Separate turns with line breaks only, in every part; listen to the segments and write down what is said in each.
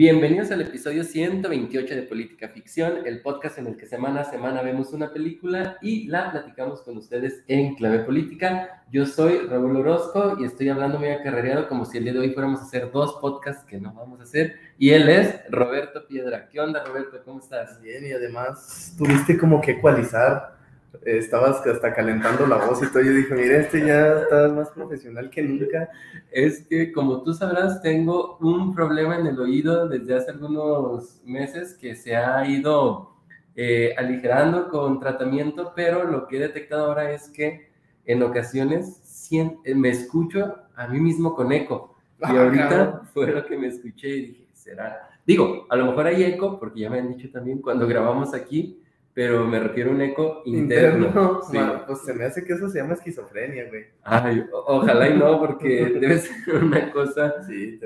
Bienvenidos al episodio 128 de Política Ficción, el podcast en el que semana a semana vemos una película y la platicamos con ustedes en clave política. Yo soy Raúl Orozco y estoy hablando muy acarreado como si el día de hoy fuéramos a hacer dos podcasts que no vamos a hacer. Y él es Roberto Piedra. ¿Qué onda, Roberto? ¿Cómo estás?
Bien, y además tuviste como que ecualizar estabas hasta calentando la voz y todo. Yo dije, mira, este ya está más profesional que nunca.
Es que, como tú sabrás, tengo un problema en el oído desde hace algunos meses que se ha ido eh, aligerando con tratamiento, pero lo que he detectado ahora es que en ocasiones eh, me escucho a mí mismo con eco. Y ah, ahorita fue lo que me escuché y dije, será. Digo, a lo mejor hay eco, porque ya me han dicho también cuando grabamos aquí, pero me refiero a un eco interno.
pues se me hace que eso se llama esquizofrenia, güey.
Ay, ojalá y no, porque debe ser una cosa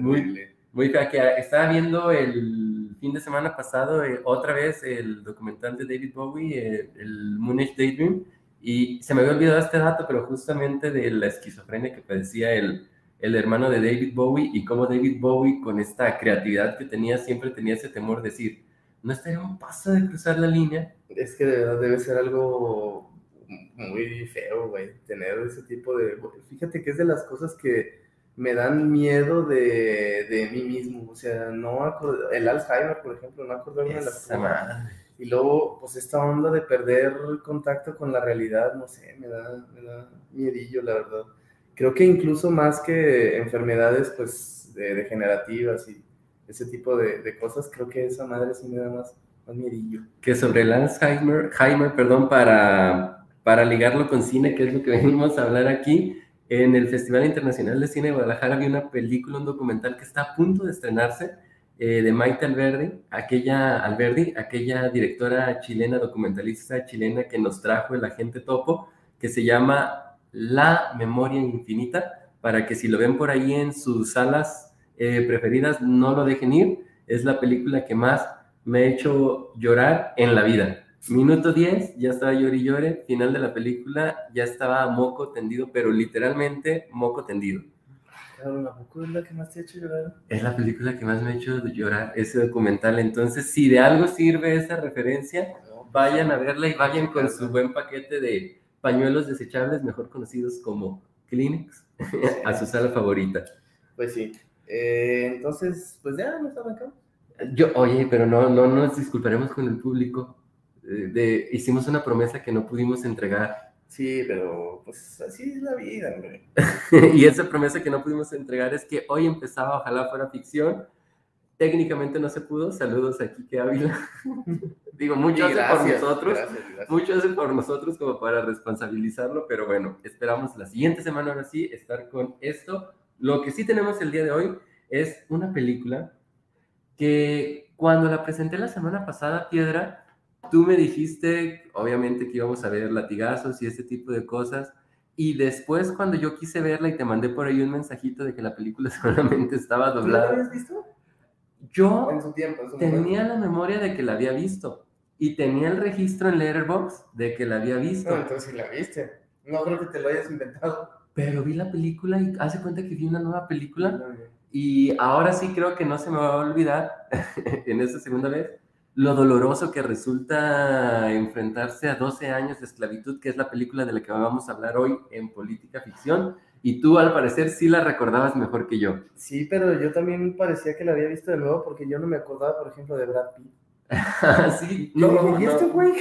muy, muy fea. Estaba viendo el fin de semana pasado eh, otra vez el documental de David Bowie, eh, el Moonish Daydream, y se me había olvidado este dato, pero justamente de la esquizofrenia que padecía el, el hermano de David Bowie y cómo David Bowie con esta creatividad que tenía siempre tenía ese temor de decir, no estaría un paso de cruzar la línea
es que de verdad debe ser algo muy feo, güey, tener ese tipo de... Fíjate que es de las cosas que me dan miedo de, de mí mismo, o sea, no el Alzheimer, por ejemplo, no acordarme de las cosas. Y luego, pues esta onda de perder contacto con la realidad, no sé, me da, me da miedillo, la verdad. Creo que incluso más que enfermedades, pues, degenerativas y ese tipo de, de cosas, creo que esa madre sí me da más,
que sobre el Alzheimer, perdón, para, para ligarlo con cine, que es lo que venimos a hablar aquí, en el Festival Internacional de Cine de Guadalajara había una película, un documental que está a punto de estrenarse, eh, de Maite Alberdi, aquella, Alberdi, aquella directora chilena, documentalista chilena que nos trajo el agente topo, que se llama La Memoria Infinita, para que si lo ven por ahí en sus salas eh, preferidas, no lo dejen ir. Es la película que más me ha hecho llorar en la vida. Minuto 10, ya estaba llori llore. Final de la película, ya estaba moco tendido, pero literalmente moco tendido.
¿la es la que más te ha hecho llorar?
Es la película que más me ha hecho llorar, ese documental. Entonces, si de algo sirve esa referencia, vayan a verla y vayan con su buen paquete de pañuelos desechables, mejor conocidos como Kleenex, a su sala favorita.
Pues sí. Eh, entonces, pues ya nos arrancamos.
Yo, oye, pero no, no nos disculparemos con el público. Eh, de, hicimos una promesa que no pudimos entregar.
Sí, pero pues así es la vida, hombre.
y esa promesa que no pudimos entregar es que hoy empezaba, ojalá fuera ficción. Técnicamente no se pudo. Saludos a Kike Ávila. Digo, mucho hace por nosotros. Mucho hace por nosotros como para responsabilizarlo, pero bueno, esperamos la siguiente semana ahora sí estar con esto. Lo que sí tenemos el día de hoy es una película que cuando la presenté la semana pasada, Piedra, tú me dijiste, obviamente, que íbamos a ver latigazos y ese tipo de cosas. Y después, cuando yo quise verla y te mandé por ahí un mensajito de que la película solamente estaba doblada.
¿Tú la habías visto?
Yo tenía la memoria de que la había visto. Y tenía el registro en Letterboxd de que la había visto.
No, entonces sí la viste. No creo que te lo hayas inventado.
Pero vi la película y hace cuenta que vi una nueva película. Y ahora sí creo que no se me va a olvidar, en esta segunda vez, lo doloroso que resulta enfrentarse a 12 años de esclavitud, que es la película de la que vamos a hablar hoy en Política Ficción. Y tú, al parecer, sí la recordabas mejor que yo.
Sí, pero yo también parecía que la había visto de nuevo porque yo no me acordaba, por ejemplo, de Brad Pitt.
sí,
no, no, no. güey?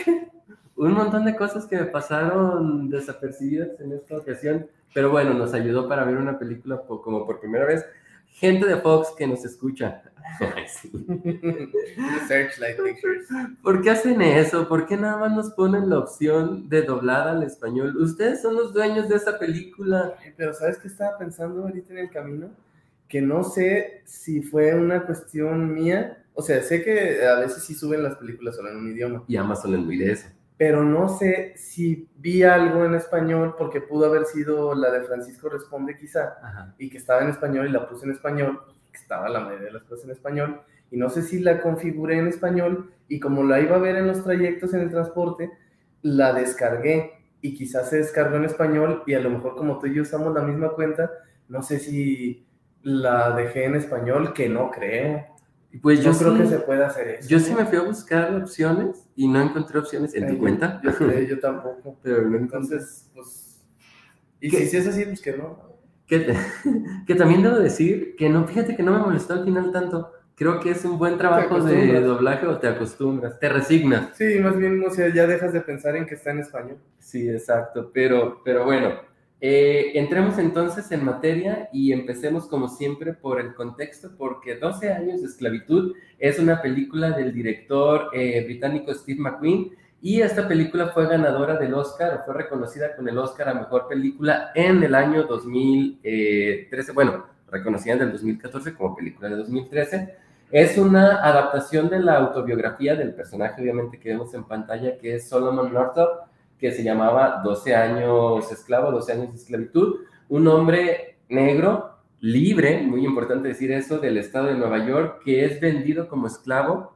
Un montón de cosas que me pasaron desapercibidas en esta ocasión, pero bueno, nos ayudó para ver una película como por primera vez gente de Fox que nos escucha.
Searchlight Pictures.
¿Por qué hacen eso? ¿Por qué nada más nos ponen la opción de doblada al español? Ustedes son los dueños de esa película.
Pero ¿sabes qué estaba pensando ahorita en el camino? Que no sé si fue una cuestión mía. O sea, sé que a veces sí suben las películas solo en un idioma.
Y Amazon es muy de eso
pero no sé si vi algo en español, porque pudo haber sido la de Francisco Responde quizá,
Ajá.
y que estaba en español y la puse en español, que estaba la mayoría de las cosas en español, y no sé si la configuré en español, y como la iba a ver en los trayectos en el transporte, la descargué, y quizás se descargó en español, y a lo mejor como tú y yo usamos la misma cuenta, no sé si la dejé en español, que no creo.
Pues yo
Yo creo
sí-
que se puede hacer eso.
Yo sí me fui a buscar opciones y no encontré opciones en tu
Ay,
cuenta.
Yo, sé, yo tampoco.
Pero no.
Entonces, pues. Y
¿Qué?
si es así, pues que no.
Que, que también debo decir que no, fíjate que no me molestó al final tanto. Creo que es un buen trabajo de doblaje o te acostumbras, te resignas.
Sí, más bien, o sea, ya dejas de pensar en que está en español.
Sí, exacto. Pero, pero bueno, eh, entremos entonces en materia y empecemos como siempre por el contexto, porque 12 años de esclavitud es una película del director eh, británico Steve McQueen y esta película fue ganadora del Oscar o fue reconocida con el Oscar a Mejor Película en el año 2013, bueno, reconocida en el 2014 como película de 2013. Es una adaptación de la autobiografía del personaje, obviamente, que vemos en pantalla, que es Solomon Northup, que se llamaba 12 años esclavo, 12 años de esclavitud, un hombre negro, libre, muy importante decir eso, del estado de Nueva York, que es vendido como esclavo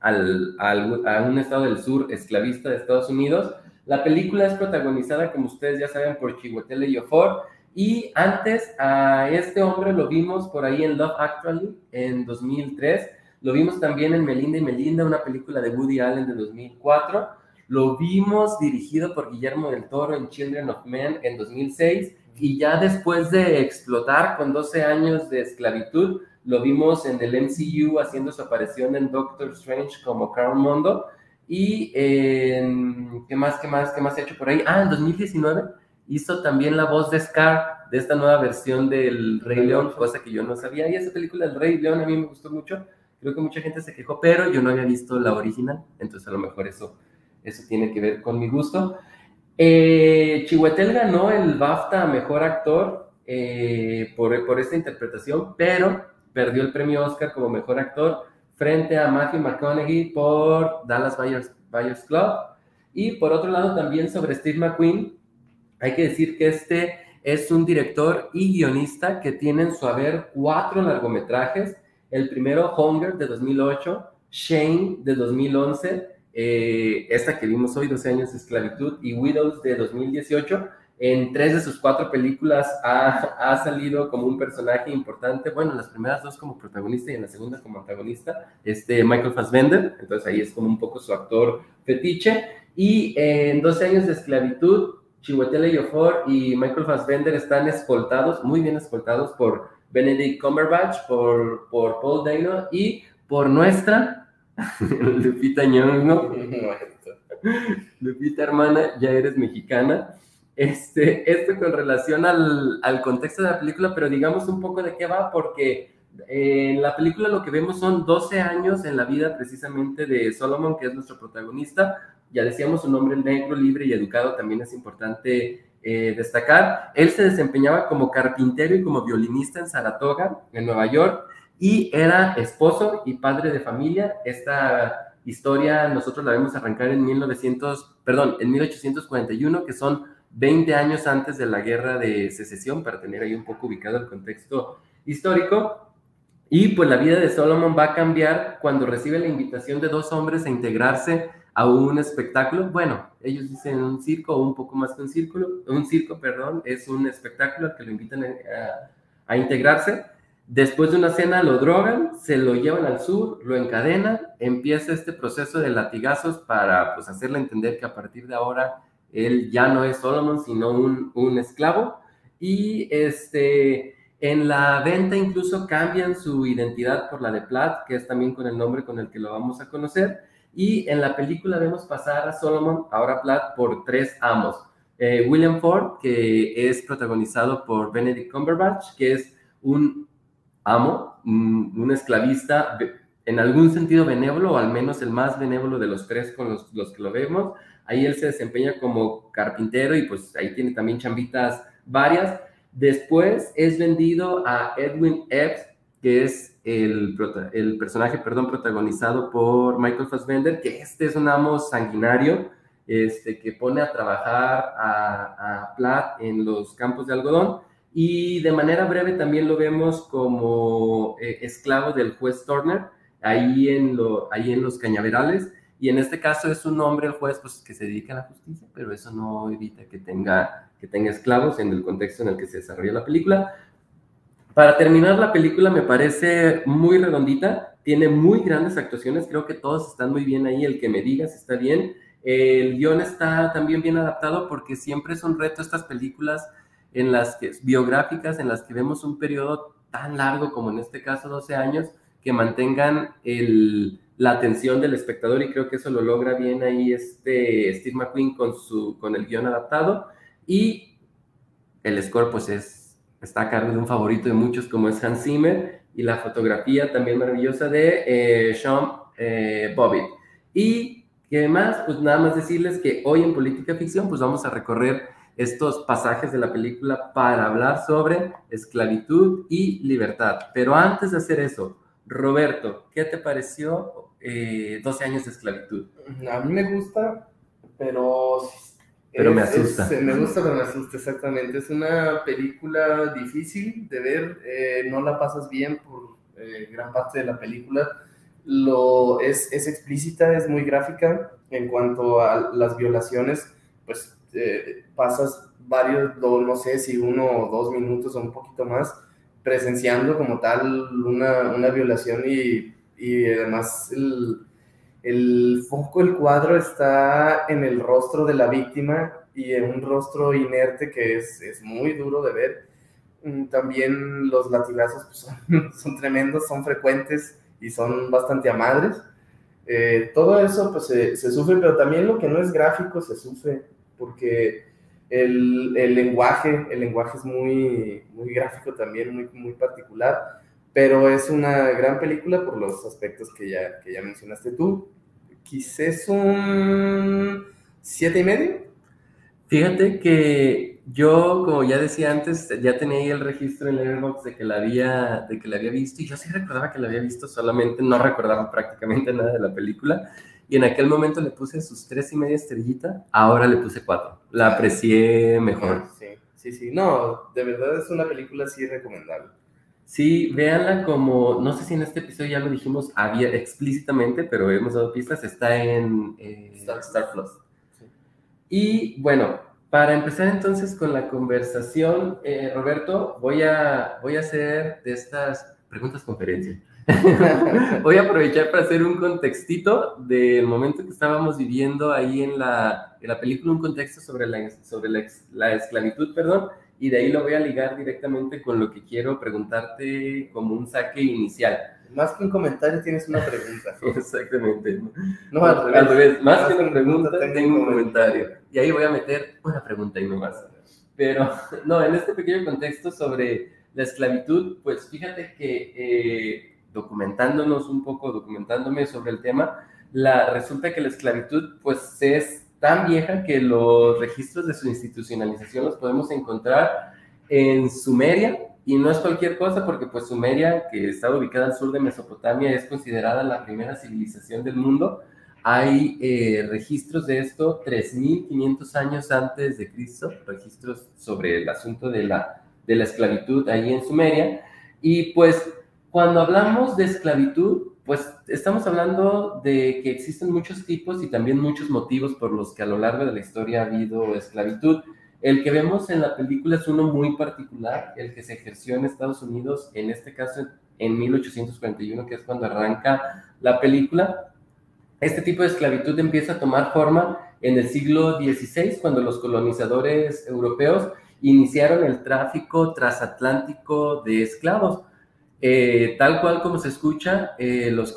al, al- a un estado del sur esclavista de Estados Unidos. La película es protagonizada, como ustedes ya saben, por Chiwetel Ejiofor, y antes a este hombre lo vimos por ahí en Love Actually en 2003, lo vimos también en Melinda y Melinda, una película de Woody Allen de 2004, lo vimos dirigido por Guillermo del Toro en Children of Men en 2006 y ya después de explotar con 12 años de esclavitud, lo vimos en el MCU haciendo su aparición en Doctor Strange como Carl Mondo y en, ¿qué más, qué más, qué más ha hecho por ahí? Ah, en 2019 hizo también la voz de Scar de esta nueva versión del Rey León, cosa que yo no sabía. Y esa película del Rey León a mí me gustó mucho, creo que mucha gente se quejó, pero yo no había visto la original, entonces a lo mejor eso eso tiene que ver con mi gusto. Eh, ganó el BAFTA a Mejor Actor eh, por, por esta interpretación, pero perdió el premio Oscar como Mejor Actor frente a Matthew McConaughey por Dallas Buyers, Buyers Club. Y por otro lado también sobre Steve McQueen, hay que decir que este es un director y guionista que tiene en su haber cuatro largometrajes. El primero, Hunger, de 2008, Shane, de 2011, eh, esta que vimos hoy, 12 años de esclavitud, y Widows de 2018. En tres de sus cuatro películas ha, ha, salido como un personaje importante. Bueno, en las primeras dos como protagonista y en la segunda como antagonista, este Michael Fassbender. Entonces ahí es como un poco su actor fetiche. Y en 12 años de esclavitud, Chiwetel Ejiofor y Michael Fassbender están escoltados, muy bien escoltados por Benedict Cumberbatch, por, por Paul Dano y por nuestra Lupita. Lupita, hermana, ya eres mexicana. Este, esto con relación al, al, contexto de la película, pero digamos un poco de qué va, porque eh, en la película lo que vemos son 12 años en la vida precisamente de Solomon, que es nuestro protagonista. Ya decíamos, un hombre negro, libre y educado también es importante eh, destacar. Él se desempeñaba como carpintero y como violinista en Saratoga, en Nueva York, y era esposo y padre de familia. Esta historia nosotros la vemos arrancar en 1900, perdón, en 1841, que son 20 años antes de la guerra de secesión, para tener ahí un poco ubicado el contexto histórico. Y pues la vida de Solomon va a cambiar cuando recibe la invitación de dos hombres a integrarse a un espectáculo. Bueno, ellos dicen un circo o un poco más que un círculo, un circo, perdón, es un espectáculo al que lo invitan a, a integrarse. Después de una cena lo drogan, se lo llevan al sur, lo encadenan, empieza este proceso de latigazos para pues hacerle entender que a partir de ahora él ya no es Solomon, sino un, un esclavo. Y este, en la venta incluso cambian su identidad por la de Platt, que es también con el nombre con el que lo vamos a conocer. Y en la película vemos pasar a Solomon, ahora Platt, por tres amos. Eh, William Ford, que es protagonizado por Benedict Cumberbatch, que es un amo, un, esclavista en algún sentido benévolo, o al menos el más benévolo de los tres con los, los que lo vemos. Ahí él se desempeña como carpintero y pues ahí tiene también chambitas varias. Después es vendido a Edwin Epps, que es el, el personaje, perdón, protagonizado por Michael Fassbender, que este es un amo sanguinario, este, que pone a trabajar a Platt en los campos de algodón y de manera breve también lo vemos como eh, esclavo del juez Turner, ahí en, lo, ahí en los cañaverales. Y en este caso es un hombre, el juez, pues, que se dedica a la justicia, pero eso no evita que tenga, que tenga esclavos en el contexto en el que se desarrolla la película. Para terminar, la película me parece muy redondita, tiene muy grandes actuaciones, creo que todos están muy bien ahí, el que me digas está bien. El guion está también bien adaptado porque siempre es un reto estas películas en las que, biográficas en las que vemos un periodo tan largo como en este caso 12 años, que mantengan el, la atención del espectador y creo que eso lo logra bien ahí este Steve McQueen con, su, con el guion adaptado y el score pues es, está a cargo de un favorito de muchos como es Hans Zimmer y la fotografía también maravillosa de eh, Sean eh, Bobbitt. Y que más, pues nada más decirles que hoy en Política Ficción pues vamos a recorrer estos pasajes de la película para hablar sobre esclavitud y libertad. Pero antes de hacer eso, Roberto, ¿qué te pareció 12 eh, años de esclavitud?
A mí me gusta, pero...
Pero me asusta.
me gusta, pero me asusta, exactamente. Es una película difícil de ver, eh, no la pasas bien por eh, gran parte de la película. Lo, es, es explícita, es muy gráfica en cuanto a las violaciones, pues este, pasas varios, no sé si uno o dos minutos o un poquito más presenciando como tal una, una violación y, y además el, el, foco, el cuadro está en el rostro de la víctima y en un rostro inerte que es, es muy duro de ver. Mm, también los latigazos pues, son, son, tremendos, son frecuentes y son bastante amadres. Eh, todo eso pues se, se, sufre, pero también lo que no es gráfico se sufre porque el, el, lenguaje, el lenguaje es muy, muy gráfico también, muy, muy particular, pero es una gran película por los aspectos que ya, que ya mencionaste tú. Quizás un siete y medio.
Fíjate que yo, como ya decía antes, ya tenía ahí el registro en Letterboxd de que la había, de que la había visto y yo sí recordaba que la había visto, solamente no recordaba prácticamente nada de la película y en aquel momento le puse sus tres y media estrellita, ahora le puse cuatro. La aprecié mejor.
Sí, sí, sí. No, de verdad es una película así recomendable.
Sí, véanla como, no sé si en este episodio ya lo dijimos había, explícitamente, pero hemos dado pistas, está en eh, Star, Plus. Y bueno, para empezar entonces con la conversación, eh, Roberto, voy a, voy a hacer de estas preguntas conferencia. Voy a aprovechar para hacer un contextito del momento que estábamos viviendo ahí en la, en la película, un contexto sobre, la, sobre la, la, esclavitud, perdón, y de ahí lo voy a ligar directamente con lo que quiero preguntarte como un saque inicial.
Más que un comentario tienes una pregunta.
Exactamente. No, al revés. Más, que una pregunta, tengo, un comentario. Y ahí voy a meter una pregunta y no más. Pero, no, en este pequeño contexto sobre la esclavitud, pues fíjate que... Eh, documentándonos un poco, documentándome sobre el tema, la, resulta que la esclavitud pues es tan vieja que los registros de su institucionalización los podemos encontrar en Sumeria, y no es cualquier cosa porque pues Sumeria, que está ubicada al sur de Mesopotamia, es considerada la primera civilización del mundo. Hay eh, registros de esto 3.500 años antes de Cristo, registros sobre el asunto de la, de la esclavitud ahí en Sumeria. Y pues cuando hablamos de esclavitud, pues estamos hablando de que existen muchos tipos y también muchos motivos por los que a lo largo de la historia ha habido esclavitud. El que vemos en la película es uno muy particular, el que se ejerció en Estados Unidos, en este caso en 1841, que es cuando arranca la película. Este tipo de esclavitud empieza a tomar forma en el siglo XVI, cuando los colonizadores europeos iniciaron el tráfico transatlántico de esclavos eh, tal cual como se escucha, eh, los,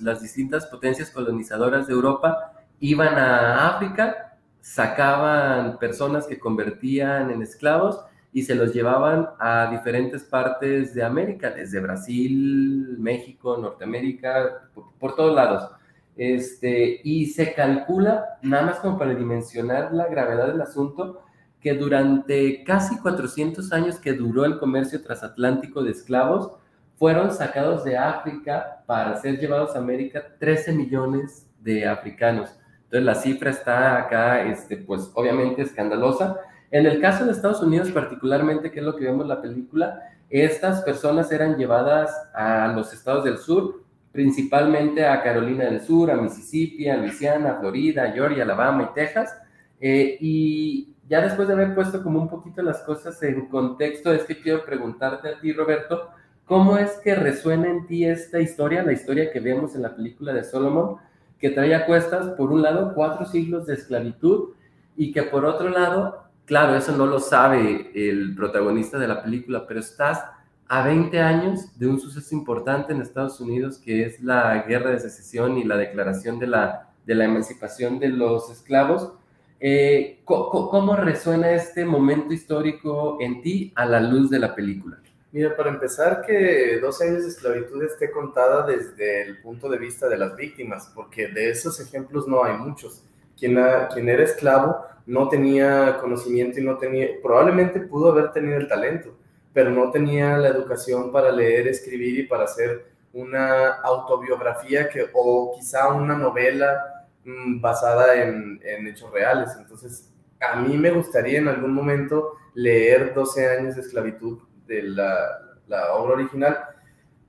las distintas potencias colonizadoras de Europa iban a África, sacaban personas que convertían en esclavos y se los llevaban a diferentes partes de América, desde Brasil, México, Norteamérica, por, por todos lados. Este, y se calcula, nada más como para dimensionar la gravedad del asunto, que durante casi 400 años que duró el comercio transatlántico de esclavos, fueron sacados de África para ser llevados a América 13 millones de africanos. Entonces la cifra está acá, este, pues obviamente escandalosa. En el caso de Estados Unidos particularmente, que es lo que vemos en la película, estas personas eran llevadas a los estados del sur, principalmente a Carolina del Sur, a Mississippi, a Luisiana, Florida, Georgia, Alabama y Texas. Eh, y ya después de haber puesto como un poquito las cosas en contexto, es que quiero preguntarte a ti, Roberto, ¿cómo es que resuena en ti esta historia, la historia que vemos en la película de Solomon? que trae a cuestas, por un lado, cuatro siglos de esclavitud y que por otro lado, claro, eso no lo sabe el protagonista de la película, pero estás a 20 años de un suceso importante en Estados Unidos que es la guerra de secesión y la declaración de la, de la emancipación de los esclavos. Eh, ¿Cómo resuena este momento histórico en ti a la luz de la película?
Mira, para empezar, que 12 años de esclavitud esté contada desde el punto de vista de las víctimas, porque de esos ejemplos no hay muchos. Quien, quien era esclavo no tenía conocimiento y no tenía, probablemente pudo haber tenido el talento, pero no tenía la educación para leer, escribir y para hacer una autobiografía que, o quizá una novela basada en, en hechos reales. Entonces, a mí me gustaría en algún momento leer 12 años de esclavitud de la, obra original.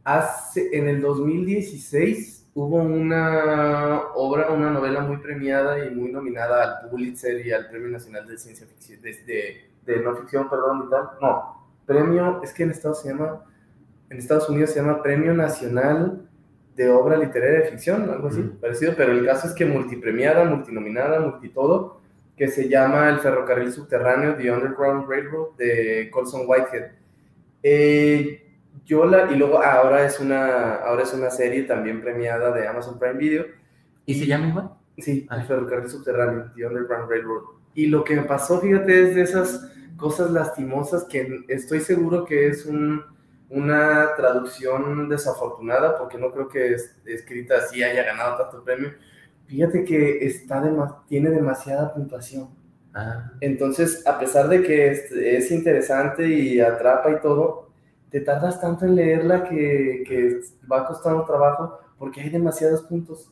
Hace, en el 2016 hubo una obra, una novela muy premiada y muy nominada al Pulitzer y al Premio Nacional de Ciencia Ficción, de, de, no ficción, perdón, y tal. No, premio, es que en Estados, se llama, en Estados Unidos se llama Premio Nacional de Obra Literaria de Ficción, algo así, parecido, pero el caso es que multipremiada, multinominada, multitodo, que se llama El Ferrocarril Subterráneo, The Underground Railroad, de Colson Whitehead eh, yo la, y luego ahora es, una, ahora es una serie también premiada de Amazon Prime Video.
¿Y, se llama igual?
Sí, El Ferrocarril Subterráneo, The Underground Railroad. Y lo que me pasó, fíjate, es de esas cosas lastimosas que estoy seguro que es un, una traducción desafortunada, porque no creo que es, escrita así haya ganado tanto premio. Fíjate que está tiene demasiada puntuación. Ah. Entonces, a pesar de que es, interesante y atrapa y todo, te tardas tanto en leerla que, que va costando trabajo porque hay demasiados puntos.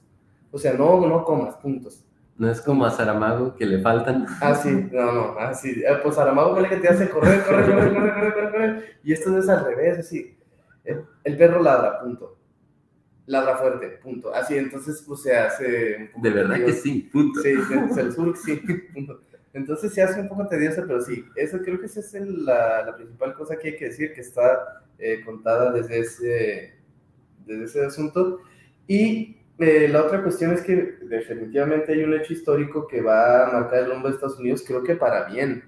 O sea, no, no comas puntos.
No es como a Saramago que le faltan.
Ah, sí, no, no, ah, sí. Eh, pues Saramago es que te hace correr, correr, correr, correr, correr, correr, Y esto es al revés, así. El, perro ladra, punto. Ladra fuerte, punto. Así, entonces, pues se hace.
De verdad que sí, punto.
Sí, el sur, sí, punto. Entonces se hace un poco tedioso, pero sí, eso creo que esa es la, la, principal cosa que hay que decir, que está eh, contada desde ese, desde ese asunto. Y eh, la otra cuestión es que definitivamente hay un hecho histórico que va a marcar el rumbo de Estados Unidos, creo que para bien.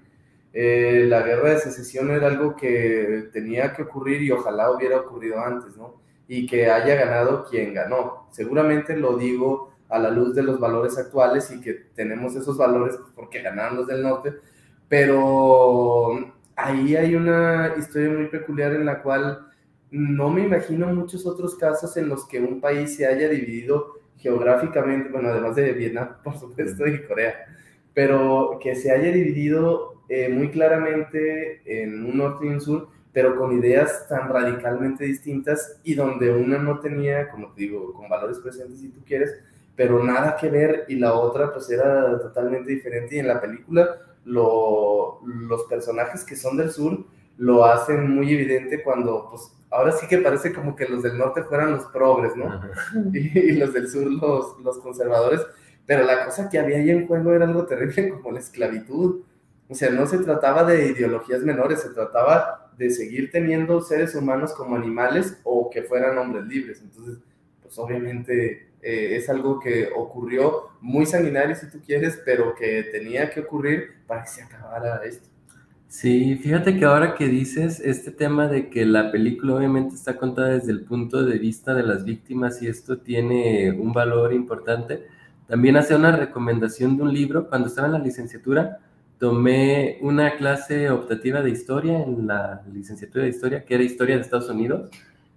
Eh, la guerra de secesión era algo que tenía que ocurrir y ojalá hubiera ocurrido antes, ¿no? Y que haya ganado quien ganó. Seguramente lo digo a la luz de los valores actuales y que tenemos esos valores pues, porque ganaron los del norte, pero ahí hay una historia muy peculiar en la cual no me imagino muchos otros casos en los que un país se haya dividido geográficamente, bueno, además de Vietnam, por supuesto, y Corea, pero que se haya dividido eh, muy claramente en un norte y un sur, pero con ideas tan radicalmente distintas y donde una no tenía, como te digo, con valores presentes si tú quieres, pero nada que ver y la otra pues era totalmente diferente y en la película lo, los personajes que son del sur lo hacen muy evidente cuando pues ahora sí que parece como que los del norte fueran los progres, ¿no? Y, los del sur los, los conservadores, pero la cosa que había ahí en juego era algo terrible como la esclavitud. O sea, no se trataba de ideologías menores, se trataba de seguir teniendo seres humanos como animales o que fueran hombres libres. Entonces, pues obviamente eh, es algo que ocurrió muy sanguinario, si tú quieres, pero que tenía que ocurrir para que se acabara esto.
Sí, fíjate que ahora que dices este tema de que la película obviamente está contada desde el punto de vista de las víctimas y esto tiene un valor importante, también hace una recomendación de un libro. Cuando estaba en la licenciatura, tomé una clase optativa de historia en la licenciatura de historia, que era historia de Estados Unidos,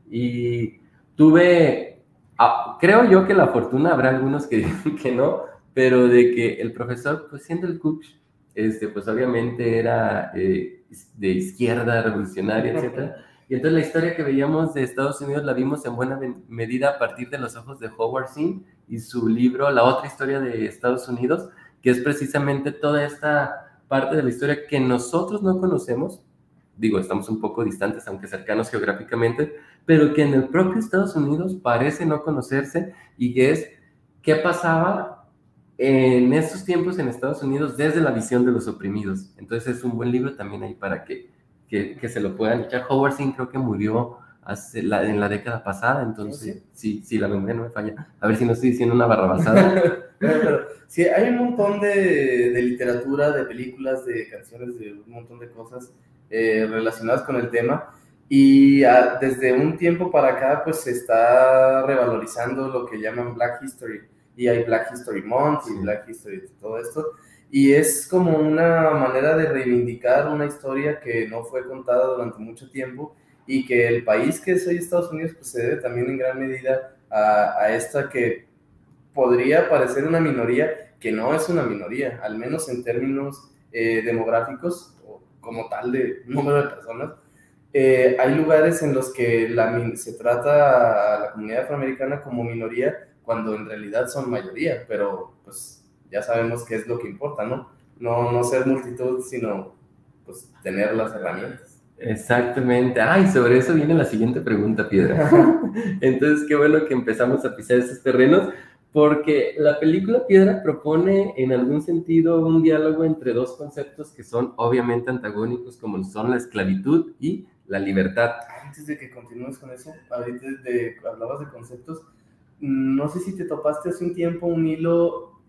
y tuve Ah, creo yo que la fortuna, habrá algunos que digan que no, pero de que el profesor, pues siendo el coach, este, pues obviamente era eh, de izquierda, revolucionaria, etc. Y entonces la historia que veíamos de Estados Unidos la vimos en buena medida a partir de los ojos de Howard Zinn, y su libro La otra historia de Estados Unidos, que es precisamente toda esta parte de la historia que nosotros no conocemos, digo, estamos un poco distantes, aunque cercanos geográficamente, pero que en el propio Estados Unidos parece no conocerse y que es qué pasaba en estos tiempos en Estados Unidos desde la visión de los oprimidos. Entonces es un buen libro también ahí para que, que, que se lo puedan echar. Howard Zinn creo que murió hace la, en la década pasada, entonces sí, sí, la memoria no me falla. A ver si no estoy diciendo una barrabasada.
pero, sí, hay un montón de, de, literatura, de películas, de canciones, de un montón de cosas eh, relacionadas con el tema. Y a, desde un tiempo para acá, pues se está revalorizando lo que llaman Black History. Y hay Black History Month y Black History, todo esto. Y es como una manera de reivindicar una historia que no fue contada durante mucho tiempo y que el país que es hoy Estados Unidos pues se debe también en gran medida a, a, esta que podría parecer una minoría, que no es una minoría, al menos en términos eh, demográficos, o como tal de número de personas. Eh, hay lugares en los que la, se trata a la comunidad afroamericana como minoría cuando en realidad son mayoría, pero pues ya sabemos qué es lo que importa, ¿no? No, no ser multitud, sino pues tener las herramientas.
Exactamente. Ay, sobre eso viene la siguiente pregunta, Piedra. Entonces, qué bueno que empezamos a pisar esos terrenos, porque la película Piedra propone en algún sentido un diálogo entre dos conceptos que son obviamente antagónicos, como son la esclavitud y la libertad.
Antes de que continúes con eso, ahorita de, hablabas de conceptos, no sé si te topaste hace un tiempo un hilo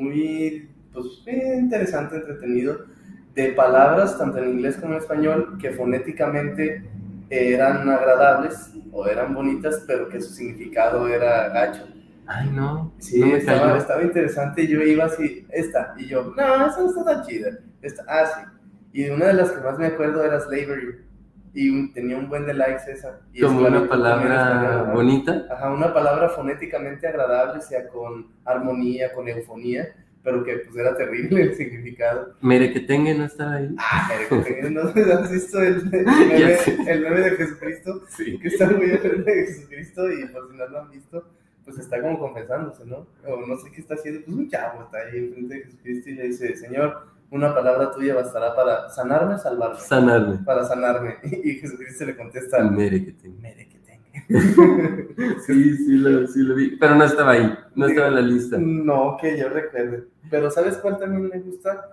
muy pues, interesante, entretenido, de palabras, tanto en inglés como en español, que fonéticamente eran agradables o eran bonitas, pero que su significado era gacho.
Ay, no.
Sí,
no me
estaba,
cayó.
estaba interesante. Yo iba así, esta, y yo, no, esa no está tan chida. Esta, ah, sí. Y una de las que más me acuerdo era Slavery. Y un- tenía un buen de likes esa. Y
Como una palabra bonita.
Ajá, una palabra fonéticamente agradable, sea con armonía, con eufonía, pero que pues era terrible el significado.
Mere que tenga no estaba ahí.
Ah, pero que tengan- ¿no has visto el, el meme, el meme de Jesucristo?
Sí.
Que está muy meme de Jesucristo y por si no lo han visto, pues está como confesándose, ¿no? O no sé qué está haciendo, pues un chavo está ahí enfrente de Jesucristo y le dice, Señor, una palabra tuya bastará para sanarme, salvarme,
Sanarme.
para sanarme. Y Jesucristo le contesta,
Mere que tenga.
mere que tenga.
Sí, sí lo, sí lo vi. Pero no estaba ahí. No estaba en la lista.
No, que yo recuerde. Pero ¿sabes cuál también me gusta?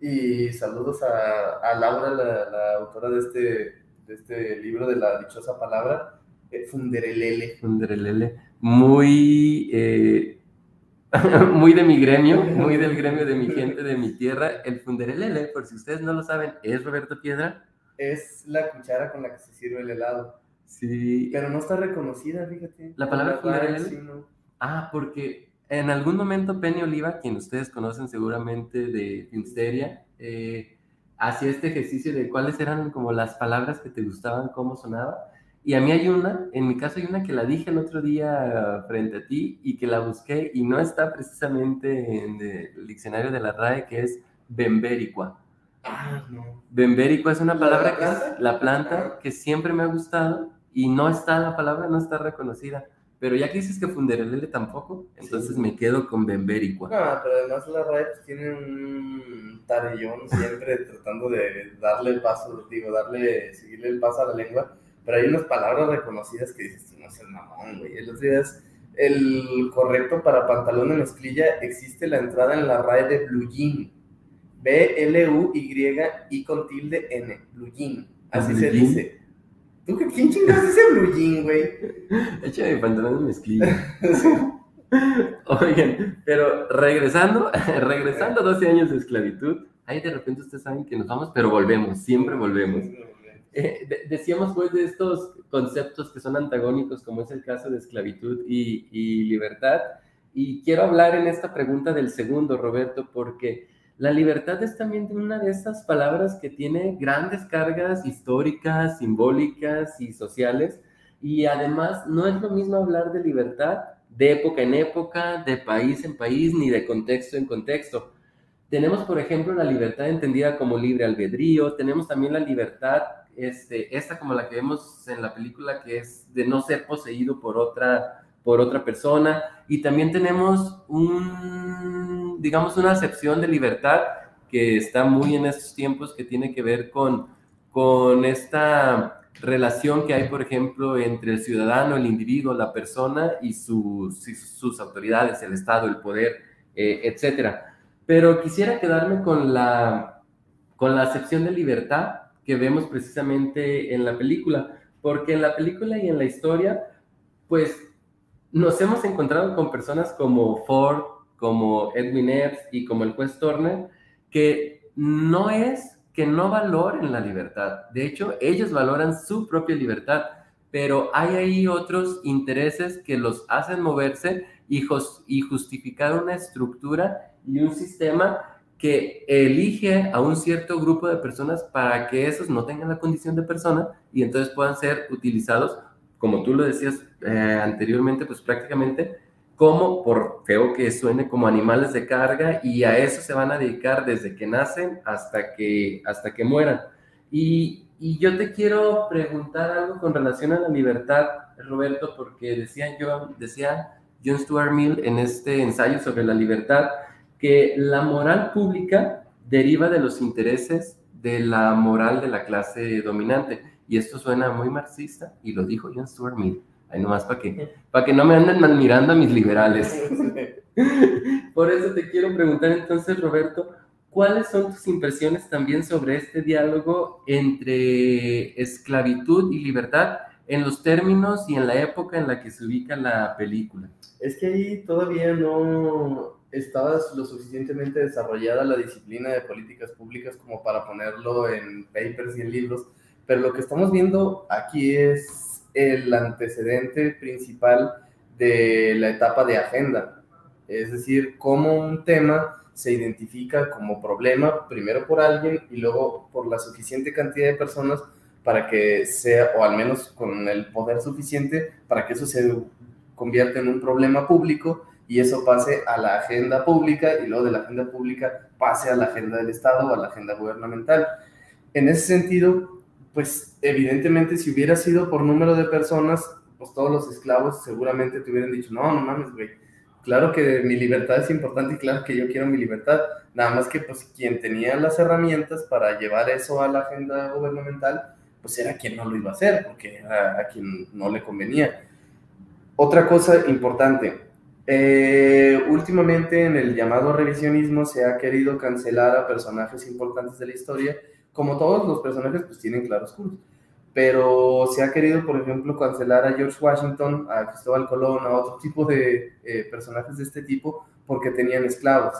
Y saludos a, a Laura, la, la autora de este, de este libro de la dichosa palabra, eh, Funderelele.
Funderelele. Muy, eh, muy de mi gremio, muy del gremio de mi gente, de mi tierra. El Funderelele, por si ustedes no lo saben, es Roberto Piedra.
Es la cuchara con la que se sirve el helado.
Sí.
Pero no está reconocida, fíjate.
¿La palabra funderelele?
sí, no.
Ah, porque en algún momento Penny Oliva, quien ustedes conocen seguramente de Finsteria, eh, hacía este ejercicio de cuáles eran como las palabras que te gustaban, cómo sonaba. Y a mí hay una, en mi caso hay una que la dije el otro día frente a ti y que la busqué y no está precisamente en el diccionario de la RAE, que es bembericua.
Ah, no.
Bembericua es una
¿La-
palabra
la
que
planta?
la planta que siempre me ha gustado y no está la palabra, no está reconocida. Pero ya que dices que funderelele tampoco, entonces
Sí.
me quedo con bembericua.
No, pero además la RAE pues, tiene un tarellón siempre tratando de darle el paso, digo, darle, seguirle el paso a la lengua, pero hay unas palabras reconocidas que dices, tú no seas mamón, güey. El otro día es el correcto para pantalón de mezclilla, existe la entrada en la RAE de blue jean. B-L-U-Y y con tilde N, blue jean. Así
Blue
se
jean.
dice. ¿Tú qué, quién chingados dice blue jean, güey?
Échame pantalón de mezclilla. Oigan, pero regresando, regresando 12 años de esclavitud, ahí de repente ustedes saben que nos vamos, pero volvemos, siempre volvemos. Eh, de- decíamos pues de estos conceptos que son antagónicos, como es el caso de esclavitud y, y libertad, y quiero hablar en esta pregunta del segundo, Roberto, porque la libertad es también una de esas palabras que tiene grandes cargas históricas, simbólicas y sociales, y además no es lo mismo hablar de libertad de época en época, de país en país, ni de contexto en contexto. Tenemos, por ejemplo, la libertad entendida como libre albedrío, tenemos también la libertad, este, esta como la que vemos en la película, que es de no ser poseído por otra por otra persona. Y también tenemos un, digamos, una acepción de libertad que está muy en estos tiempos que tiene que ver con, con esta relación que hay, por ejemplo, entre el ciudadano, el individuo, la persona y sus, sus autoridades, el Estado, el poder, eh, etcétera. Pero quisiera quedarme con la, con la acepción de libertad que vemos precisamente en la película, porque en la película y en la historia, pues nos hemos encontrado con personas como Ford, como Edwin Epps y como el juez Turner, que no es que no valoren la libertad. De hecho, ellos valoran su propia libertad, pero hay ahí otros intereses que los hacen moverse y, justificar una estructura y un sistema que elige a un cierto grupo de personas para que esos no tengan la condición de persona y entonces puedan ser utilizados, como tú lo decías eh, anteriormente, pues prácticamente como, por feo que suene, como animales de carga y a eso se van a dedicar desde que nacen hasta que, hasta que mueran. Y, y yo te quiero preguntar algo con relación a la libertad, Roberto, porque decía, yo, decía John Stuart Mill en este ensayo sobre la libertad que la moral pública deriva de los intereses de la moral de la clase dominante. Y esto suena muy marxista y lo dijo John Stuart Mill. Ahí nomás para que, para que no me anden mirando a mis liberales. Por eso te quiero preguntar entonces, Roberto, ¿cuáles son tus impresiones también sobre este diálogo entre esclavitud y libertad en los términos y en la época en la que se ubica la película?
Es que ahí todavía no estaba lo suficientemente desarrollada la disciplina de políticas públicas como para ponerlo en papers y en libros, pero lo que estamos viendo aquí es el antecedente principal de la etapa de agenda. Es decir, cómo un tema se identifica como problema primero por alguien y luego por la suficiente cantidad de personas para que sea, o al menos con el poder suficiente, para que eso se convierta en un problema público y eso pase a la agenda pública y luego de la agenda pública pase a la agenda del Estado o a la agenda gubernamental. En ese sentido, pues evidentemente si hubiera sido por número de personas, pues todos los esclavos seguramente te hubieran dicho, no, no mames, güey, claro que mi libertad es importante y claro que yo quiero mi libertad, nada más que pues quien tenía las herramientas para llevar eso a la agenda gubernamental, pues era quien no lo iba a hacer, porque era a quien no le convenía. Otra cosa importante, eh, últimamente en el llamado revisionismo se ha querido cancelar a personajes importantes de la historia, como todos los personajes, pues tienen claroscuros. Pero se ha querido, por ejemplo, cancelar a George Washington, a Cristóbal Colón, a otro tipo de eh, personajes de este tipo, porque tenían esclavos.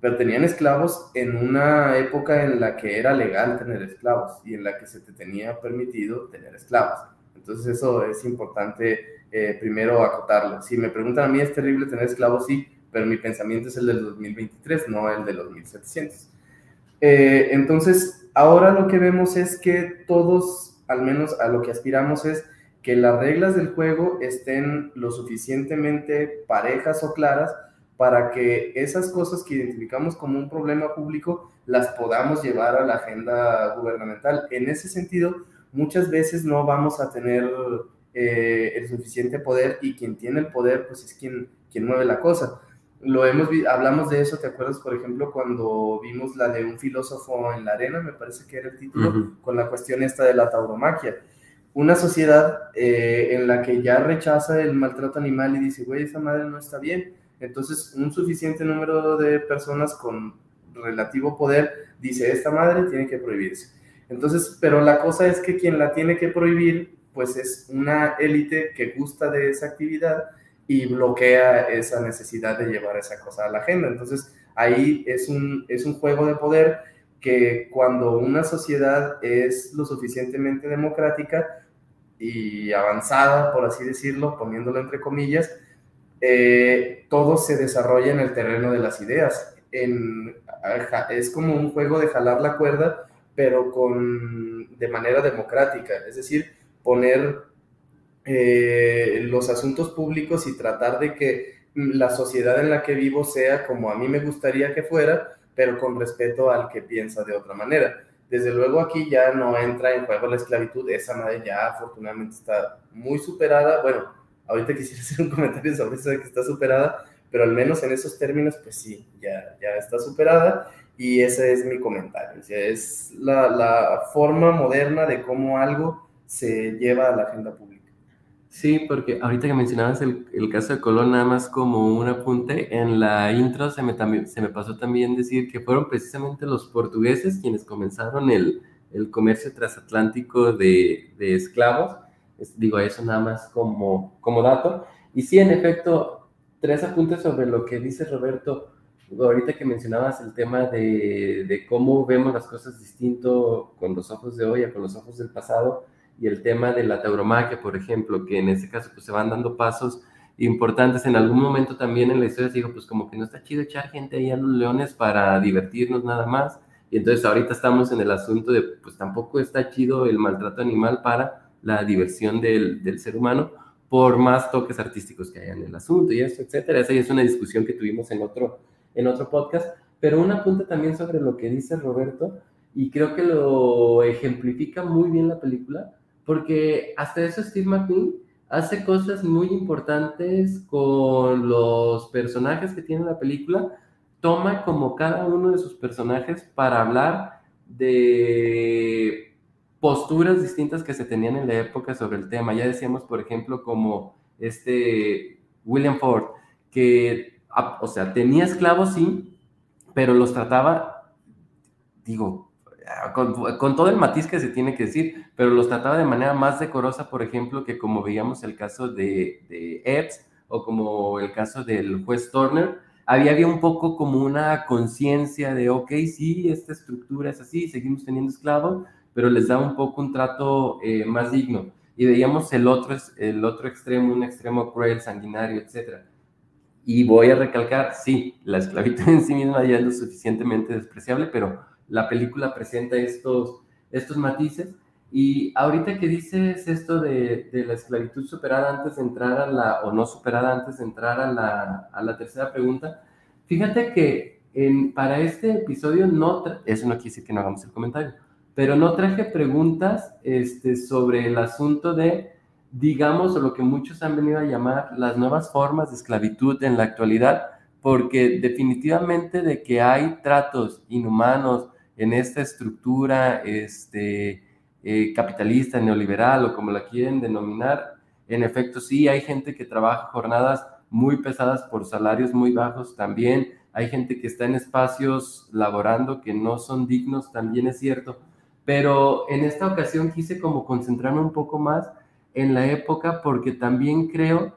Pero tenían esclavos en una época en la que era legal tener esclavos y en la que se te tenía permitido tener esclavos. Entonces eso es importante eh, primero acotarlo. Si me preguntan a mí, es terrible tener esclavos, sí, pero mi pensamiento es el del 2023, no el de los 1700. Eh, entonces, ahora lo que vemos es que todos, al menos a lo que aspiramos es que las reglas del juego estén lo suficientemente parejas o claras para que esas cosas que identificamos como un problema público las podamos llevar a la agenda gubernamental. En ese sentido, muchas veces no vamos a tener eh, el suficiente poder y quien tiene el poder pues es quien, quien mueve la cosa lo hemos hablamos de eso, ¿te acuerdas, por ejemplo, cuando vimos la de un filósofo en la arena, me parece que era el título, con la cuestión esta de la tauromaquia? Una sociedad eh, en la que ya rechaza el maltrato animal y dice, güey, esa madre no está bien. Entonces, un suficiente número de personas con relativo poder dice, esta madre tiene que prohibirse. Entonces, pero la cosa es que quien la tiene que prohibir, pues es una élite que gusta de esa actividad y bloquea esa necesidad de llevar esa cosa a la agenda. Entonces, ahí es un, es un juego de poder que cuando una sociedad es lo suficientemente democrática y avanzada, por así decirlo, poniéndolo entre comillas, eh, todo se desarrolla en el terreno de las ideas. Es como un juego de jalar la cuerda, pero con, de manera democrática, es decir, poner eh, los asuntos públicos y tratar de que la sociedad en la que vivo sea como a mí me gustaría que fuera, pero con respeto al que piensa de otra manera. Desde luego aquí ya no entra en juego la esclavitud, esa madre ya afortunadamente está muy superada, bueno, Ahorita quisiera hacer un comentario sobre eso de que está superada, pero al menos en esos términos, pues sí, ya, ya está superada y ese es mi comentario. O sea, es la, la forma moderna de cómo algo se lleva a la agenda pública.
Sí, porque ahorita que mencionabas el, el, caso de Colón, nada más como un apunte, en la intro se me, también, se me pasó también decir que fueron precisamente los portugueses quienes comenzaron el, el comercio transatlántico de, de esclavos. Es, digo, eso nada más como, como dato. Y sí, en efecto, tres apuntes sobre lo que dice Roberto. Ahorita que mencionabas el tema de, de cómo vemos las cosas distinto con los ojos de hoy a con los ojos del pasado y el tema de la tauromaquia, por ejemplo, que en ese caso pues se van dando pasos importantes. En algún momento también en la historia se dijo, pues como que no está chido echar gente ahí a los leones para divertirnos nada más. Y entonces ahorita estamos en el asunto de, pues tampoco está chido el maltrato animal para la diversión del, del ser humano, por más toques artísticos que haya en el asunto y eso, etcétera. Esa ya es una discusión que tuvimos en otro, en otro podcast. Pero una punta también sobre lo que dice Roberto, y creo que lo ejemplifica muy bien la película, porque hasta eso Steve McQueen hace cosas muy importantes con los personajes que tiene la película, toma como cada uno de sus personajes para hablar de posturas distintas que se tenían en la época sobre el tema. Ya decíamos, por ejemplo, como este William Ford, que, o sea, tenía esclavos, sí, pero los trataba, digo, con, todo el matiz que se tiene que decir, pero los trataba de manera más decorosa, por ejemplo, que como veíamos el caso de, de Epps o como el caso del juez Turner, había, había un poco como una conciencia de, ok, sí, esta estructura es así, seguimos teniendo esclavos, pero les da un poco un trato eh, más digno. Y veíamos el otro, el otro extremo, un extremo cruel, sanguinario, etc. Y voy a recalcar, sí, la esclavitud en sí misma ya es lo suficientemente despreciable, pero la película presenta estos, estos matices. Y ahorita que dices esto de, de, la esclavitud superada antes de entrar a la, o no superada antes de entrar a la, a la tercera pregunta, fíjate que en, para este episodio no, eso no quiere decir que no hagamos el comentario, pero no traje preguntas este, sobre el asunto de, digamos, lo que muchos han venido a llamar las nuevas formas de esclavitud en la actualidad, porque definitivamente de que hay tratos inhumanos, en esta estructura este, eh, capitalista, neoliberal o como la quieren denominar, en efecto sí, hay gente que trabaja jornadas muy pesadas por salarios muy bajos también, hay gente que está en espacios laborando que no son dignos, también es cierto, pero en esta ocasión quise como concentrarme un poco más en la época porque también creo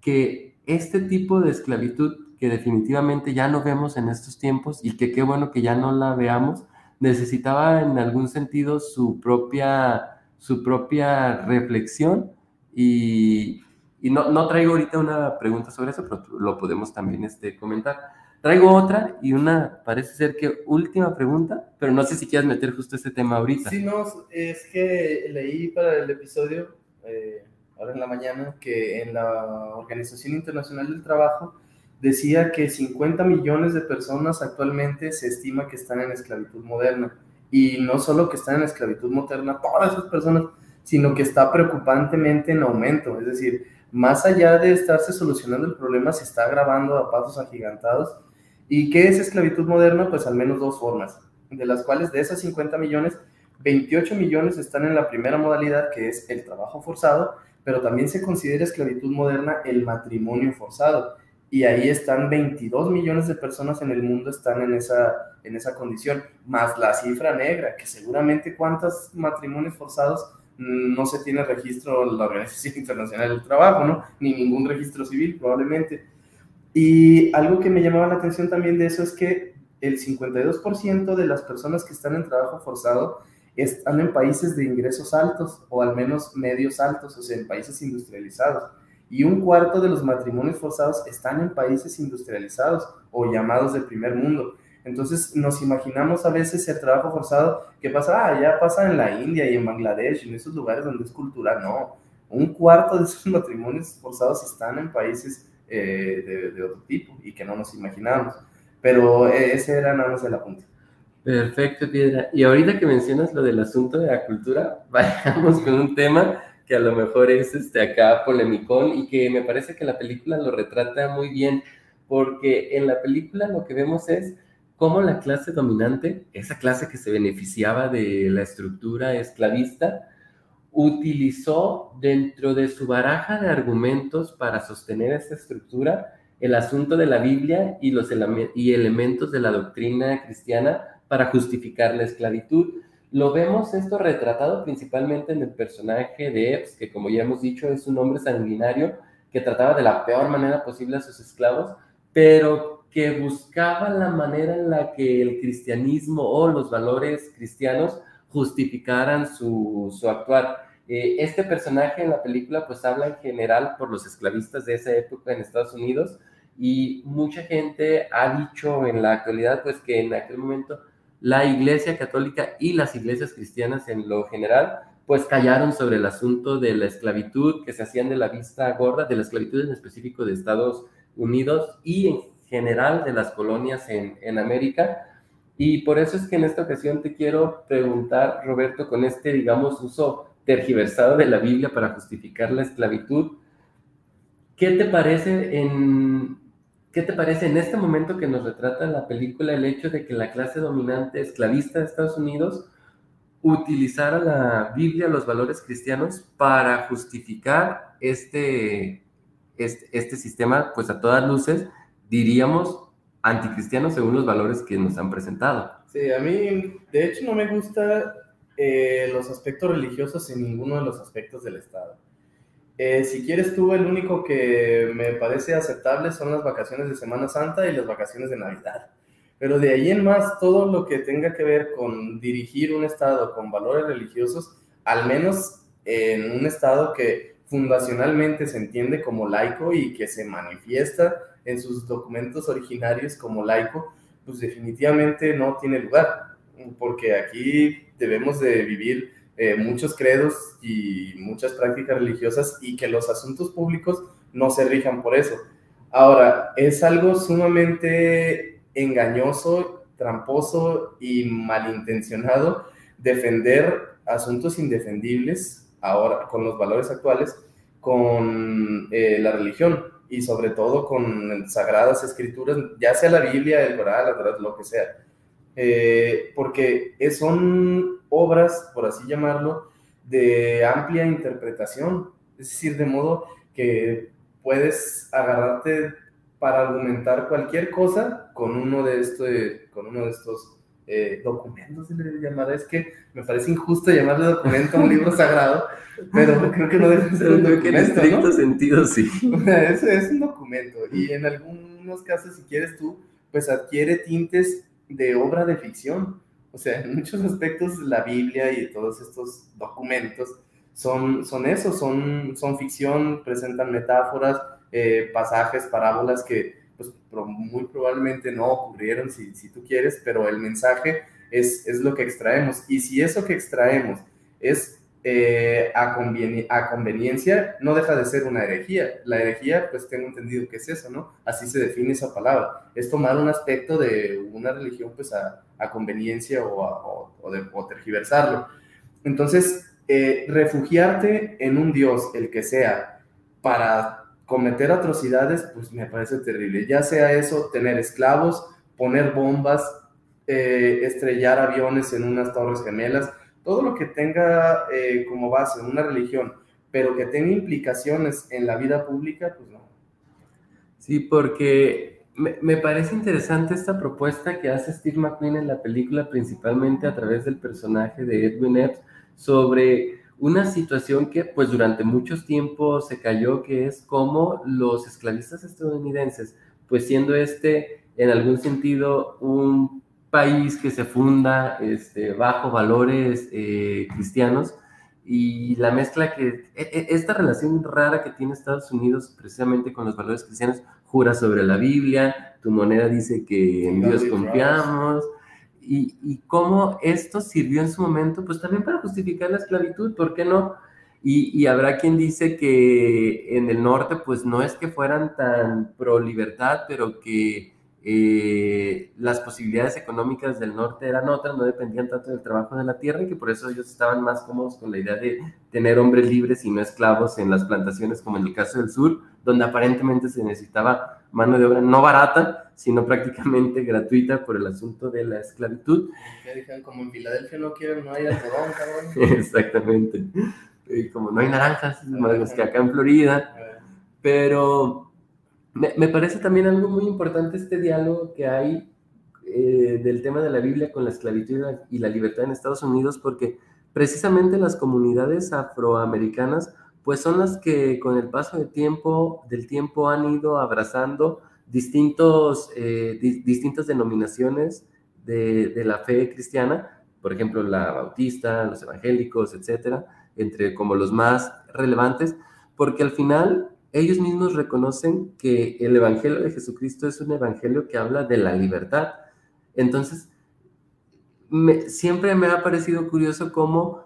que este tipo de esclavitud que definitivamente ya no vemos en estos tiempos y que qué bueno que ya no la veamos, necesitaba en algún sentido su propia, su propia reflexión y, y no, no, traigo ahorita una pregunta sobre eso, pero lo podemos también este, comentar. Traigo otra y una, parece ser que última pregunta, pero no sé si quieres meter justo ese tema ahorita.
Sí, no, es que leí para el episodio, eh, ahora en la mañana, que en la Organización Internacional del Trabajo decía que 50 millones de personas actualmente se estima que están en esclavitud moderna. Y no solo que están en esclavitud moderna, todas esas personas, sino que está preocupantemente en aumento. Es decir, más allá de estarse solucionando el problema, se está agravando a pasos agigantados. ¿Y qué es esclavitud moderna? Pues al menos dos formas, de las cuales de esas 50 millones, 28 millones están en la primera modalidad, que es el trabajo forzado, pero también se considera esclavitud moderna el matrimonio forzado y ahí están 22 millones de personas en el mundo están en esa, en esa condición, más la cifra negra, que seguramente cuántos matrimonios forzados mm, no se tiene registro en la Organización Internacional del Trabajo, ¿no? Ni ningún registro civil probablemente. Y algo que me llamaba la atención también de eso es que el 52% de las personas que están en trabajo forzado están en países de ingresos altos o al menos medios altos, o sea, en países industrializados y un cuarto de los matrimonios forzados están en países industrializados o llamados de primer mundo. Entonces nos imaginamos a veces el trabajo forzado que pasa, ah, ya pasa en la India y en Bangladesh, en esos lugares donde es cultural. No, un cuarto de esos matrimonios forzados están en países eh, de, de, otro tipo y que no nos imaginamos. Pero eh, ese era nada más el apunte.
Perfecto, Piedra. Y ahorita que mencionas lo del asunto de la cultura, vayamos con un tema que a lo mejor es este, acá polemicón y que me parece que la película lo retrata muy bien, porque en la película lo que vemos es cómo la clase dominante, esa clase que se beneficiaba de la estructura esclavista, utilizó dentro de su baraja de argumentos para sostener esta estructura el asunto de la Biblia y los y elementos de la doctrina cristiana para justificar la esclavitud. Lo vemos esto retratado principalmente en el personaje de Epps, que como ya hemos dicho es un hombre sanguinario que trataba de la peor manera posible a sus esclavos, pero que buscaba la manera en la que el cristianismo o los valores cristianos justificaran su, su actuar. Eh, este personaje en la película pues habla en general por los esclavistas de esa época en Estados Unidos y mucha gente ha dicho en la actualidad pues que en aquel momento la iglesia católica y las iglesias cristianas en lo general pues callaron sobre el asunto de la esclavitud que se hacían de la vista gorda, de la esclavitud en específico de Estados Unidos y en general de las colonias en, en América. Y por eso es que en esta ocasión te quiero preguntar, Roberto, con este, digamos, uso tergiversado de la Biblia para justificar la esclavitud. ¿Qué te parece en qué te parece en este momento que nos retrata la película el hecho de que la clase dominante esclavista de Estados Unidos utilizara la Biblia, los valores cristianos para justificar este, este, este sistema, pues a todas luces, diríamos anticristiano según los valores que nos han presentado.
Sí, a mí de hecho no me gusta eh, los aspectos religiosos en ninguno de los aspectos del Estado. Eh, si quieres tú, el único que me parece aceptable son las vacaciones de Semana Santa y las vacaciones de Navidad. Pero de ahí en más, todo lo que tenga que ver con dirigir un Estado con valores religiosos, al menos en un Estado que fundacionalmente se entiende como laico y que se manifiesta en sus documentos originarios como laico, pues definitivamente no tiene lugar porque aquí debemos de vivir eh, muchos credos y muchas prácticas religiosas y que los asuntos públicos no se rijan por eso. Ahora, es algo sumamente engañoso, tramposo y malintencionado defender asuntos indefendibles ahora con los valores actuales, con eh, la religión y sobre todo con sagradas escrituras, ya sea la Biblia, el Corán, lo que sea eh, porque son obras, por así llamarlo, de amplia interpretación, es decir, de modo que puedes agarrarte para argumentar cualquier cosa con uno de, estos, con uno de estos eh, documentos, le es que me parece injusto llamarle documento a un libro sagrado, pero creo que no debe ser un documento. En
estricto sentido, sí.
es, es un documento y en algunos casos, si quieres tú, pues adquiere tintes de obra de ficción. O sea, en muchos aspectos la Biblia y todos estos documentos son, son eso, son, son ficción, presentan metáforas, eh, pasajes, parábolas que pues, muy probablemente no ocurrieron si, si tú quieres, pero el mensaje es, es lo que extraemos. Y si eso que extraemos es eh, a, conveniencia, no deja de ser una herejía. La herejía, pues tengo entendido que es eso, ¿no? Así se define esa palabra. Es tomar un aspecto de una religión, pues a, a conveniencia o, o, de, tergiversarlo. Entonces, eh, refugiarte en un Dios, el que sea, para cometer atrocidades, pues me parece terrible. Ya sea eso, tener esclavos, poner bombas, eh, estrellar aviones en unas torres gemelas, todo lo que tenga eh, como base una religión, pero que tenga implicaciones en la vida pública, pues no.
Sí, porque me, parece interesante esta propuesta que hace Steve McQueen en la película, principalmente a través del personaje de Edwin Epps, sobre una situación que pues durante muchos tiempos se cayó, que es como los esclavistas estadounidenses, pues siendo este en algún sentido un país que se funda este, bajo valores eh, cristianos y la mezcla que, e, e, esta relación rara que tiene Estados Unidos precisamente con los valores cristianos, jura sobre la Biblia, tu moneda dice que en Dios confiamos, y, y cómo esto sirvió en su momento, pues también para justificar la esclavitud, ¿por qué no? Y, y, habrá quien dice que en el norte, pues no es que fueran tan pro libertad, pero que eh, las posibilidades económicas del norte eran otras, no dependían tanto del trabajo de la tierra y que por eso ellos estaban más cómodos con la idea de tener hombres libres y no esclavos en las plantaciones, como en el caso del sur, donde aparentemente se necesitaba mano de obra no barata, sino prácticamente gratuita por el asunto de la esclavitud.
Como en Filadelfia no quieren, no hay algodón, cabrón.
Exactamente. Como no hay naranjas, más que acá en Florida. Pero me, parece también algo muy importante este diálogo que hay eh, del tema de la Biblia con la esclavitud y la libertad en Estados Unidos, porque precisamente las comunidades afroamericanas pues son las que con el paso del tiempo, del tiempo han ido abrazando distintos, eh, di, distintas denominaciones de, de, la fe cristiana, por ejemplo, la bautista, los evangélicos, etcétera, entre como los más relevantes, porque al final ellos mismos reconocen que el Evangelio de Jesucristo es un Evangelio que habla de la libertad. Entonces, siempre me ha parecido curioso cómo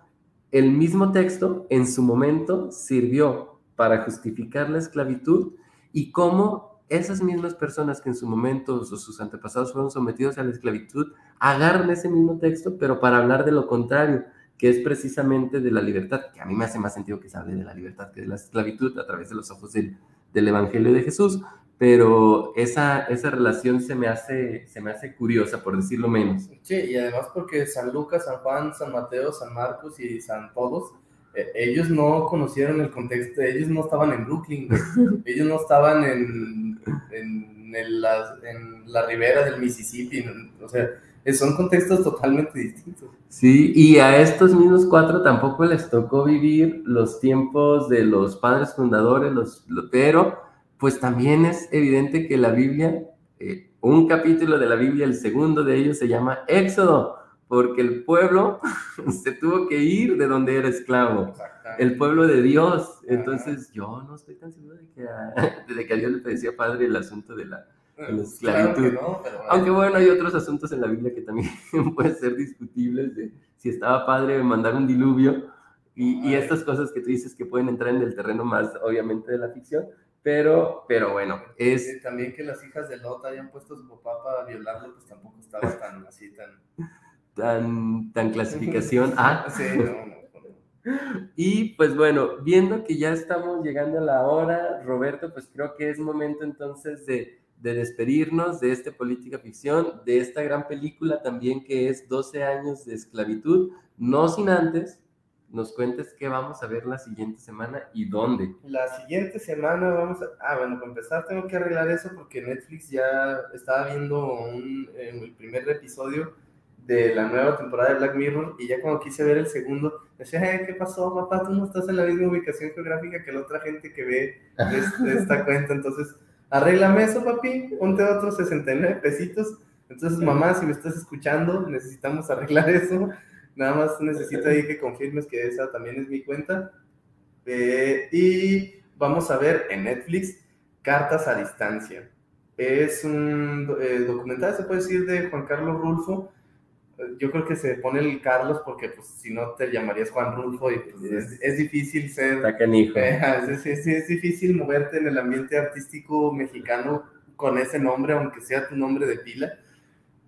el mismo texto en su momento sirvió para justificar la esclavitud y cómo esas mismas personas que en su momento o sus antepasados fueron sometidos a la esclavitud agarran ese mismo texto, pero para hablar de lo contrario, que es precisamente de la libertad, que a mí me hace más sentido que se hable de la libertad que de la esclavitud a través de los ojos del, del Evangelio de Jesús, pero esa, esa relación se me, hace, se me hace curiosa, por decirlo menos.
Sí, y además porque San Lucas, San Juan, San Mateo, San Marcos y San todos, eh, ellos no conocieron el contexto, ellos no estaban en Brooklyn, ellos no estaban en, en, el, la, en la ribera del Mississippi, o sea, son contextos totalmente distintos.
Sí, y a estos mismos cuatro tampoco les tocó vivir los tiempos de los padres fundadores, los, pero pues también es evidente que la Biblia, eh, un capítulo de la Biblia, el segundo de ellos se llama Éxodo, porque el pueblo se tuvo que ir de donde era esclavo, el pueblo de Dios. Entonces yo no estoy tan seguro de que a, de que a Dios le parecía padre el asunto de la en la esclavitud. Claro no, pero Aunque bueno, hay otros asuntos en la Biblia que también pueden ser discutibles, de si estaba padre mandar un diluvio y, y, estas cosas que tú dices que pueden entrar en el terreno más, obviamente, de la ficción, pero, pero bueno, es...
Y también que las hijas de Lot hayan puesto a su papá para violarlo, pues tampoco estaba tan así, tan...
Tan, tan clasificación A.
sí, no, no.
Y pues bueno, viendo que ya estamos llegando a la hora, Roberto, pues creo que es momento entonces de de despedirnos de esta política ficción, de esta gran película también que es 12 años de esclavitud, no sin antes nos cuentes qué vamos a ver la siguiente semana y dónde.
La siguiente semana vamos a... Ah, bueno, para empezar tengo que arreglar eso porque Netflix ya estaba viendo un, el primer episodio de la nueva temporada de Black Mirror y ya cuando quise ver el segundo, decía, ¿qué pasó, papá? Tú no estás en la misma ubicación geográfica que la otra gente que ve este, esta cuenta, entonces arréglame eso, papi, ponte otros 69 pesitos. Entonces, mamá, si me estás escuchando, necesitamos arreglar eso. Nada más necesito ahí que confirmes que esa también es mi cuenta. Eh, y vamos a ver en Netflix Cartas a Distancia. Es un eh, documental, se puede decir, de Juan Carlos Rulfo, yo creo que se pone el Carlos porque pues si no te llamarías Juan Rulfo y pues, es, es, difícil ser... es, es, es, difícil moverte en el ambiente artístico mexicano con ese nombre, aunque sea tu nombre de pila.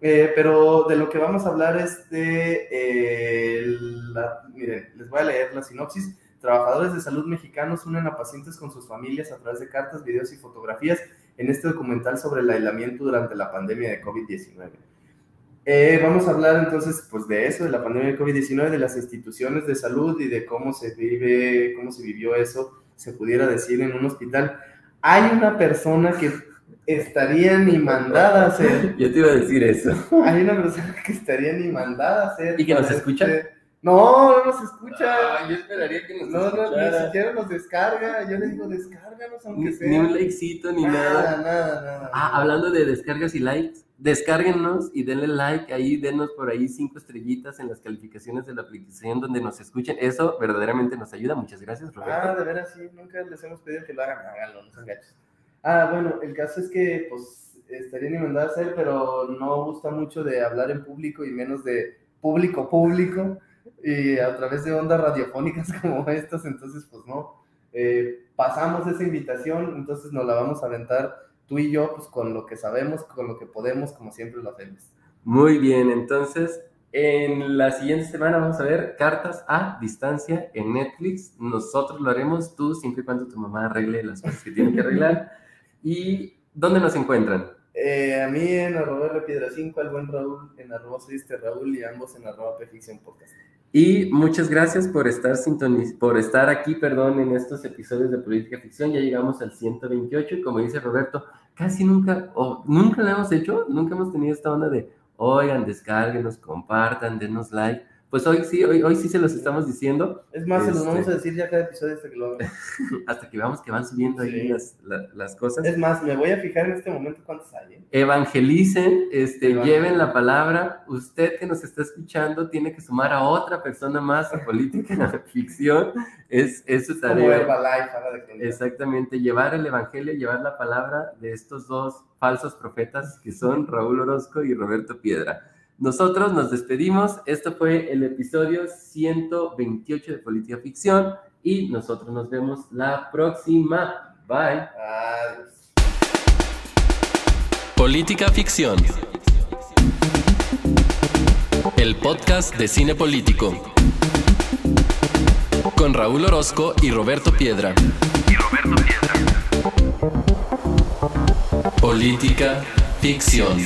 Eh, pero de lo que vamos a hablar es de... Eh, la, miren, les voy a leer la sinopsis. Trabajadores de salud mexicanos unen a pacientes con sus familias a través de cartas, videos y fotografías en este documental sobre el aislamiento durante la pandemia de COVID-19. Eh, vamos a hablar entonces pues de eso, de la pandemia de COVID-19, de las instituciones de salud y de cómo se vive, cómo se vivió eso, se pudiera decir en un hospital. Hay una persona que estaría ni mandada a ser.
Yo te iba a decir eso.
Hay una persona que estaría ni mandada a ser.
¿Y que nos escucha?
No, no nos escucha.
Ah, yo esperaría que nos
no,
escuchara.
No, ni siquiera nos descarga. Yo le digo, descárganos aunque
ni,
sea.
Ni un likecito, ni nada.
Nada, nada, nada.
Ah, hablando de descargas y likes, descárguenos y denle like ahí, denos por ahí cinco estrellitas en las calificaciones de la aplicación donde nos escuchen. Eso verdaderamente nos ayuda. Muchas gracias, Roberto.
Ah, de veras, sí. Nunca les hemos pedido que lo hagan. Háganlo, no sean gachos. Ah, bueno, el caso es que, pues, estaría ni mandada a hacer, pero no gusta mucho de hablar en público y menos de público público y a través de ondas radiofónicas como estas, entonces pues no, eh, pasamos esa invitación, entonces nos la vamos a aventar tú y yo, pues con lo que sabemos, con lo que podemos, como siempre lo hacemos.
Muy bien, entonces en la siguiente semana vamos a ver cartas a distancia en Netflix. Nosotros lo haremos tú siempre y cuando tu mamá arregle las cosas que tiene que arreglar. ¿Y dónde nos encuentran?
Eh, a mí en arroba piedra 5, al buen Raúl en arroba este Raúl y ambos en arroba Ficción Podcast.
Y muchas gracias por estar, sintoniz por estar aquí, perdón, en estos episodios de Política Ficción. Ya llegamos al 128 y como dice Roberto, casi nunca, o nunca lo hemos hecho, nunca hemos tenido esta onda de, oigan, descárguenos, compartan, denos like pues hoy sí, hoy, hoy sí se los estamos diciendo.
Es más, se los vamos a este, decir ya cada episodio hasta que lo hagan.
hasta que veamos que van subiendo ahí las, las, cosas.
Es más, me voy a fijar en este momento cuántos hay. ¿eh?
Evangelicen, este, lleven la palabra. Usted que nos está escuchando tiene que sumar a otra persona más a política ficción. Es, es su tarea.
Como
Exactamente, llevar el evangelio, llevar la palabra de estos dos falsos profetas que son Raúl Orozco y Roberto Piedra. Nosotros nos despedimos. Esto fue el episodio 128 de Política Ficción y nosotros nos vemos la próxima. Bye.
Adiós.
Política Ficción. El podcast de cine político. Con Raúl Orozco y Roberto Piedra. Y Roberto Piedra. Política Ficción.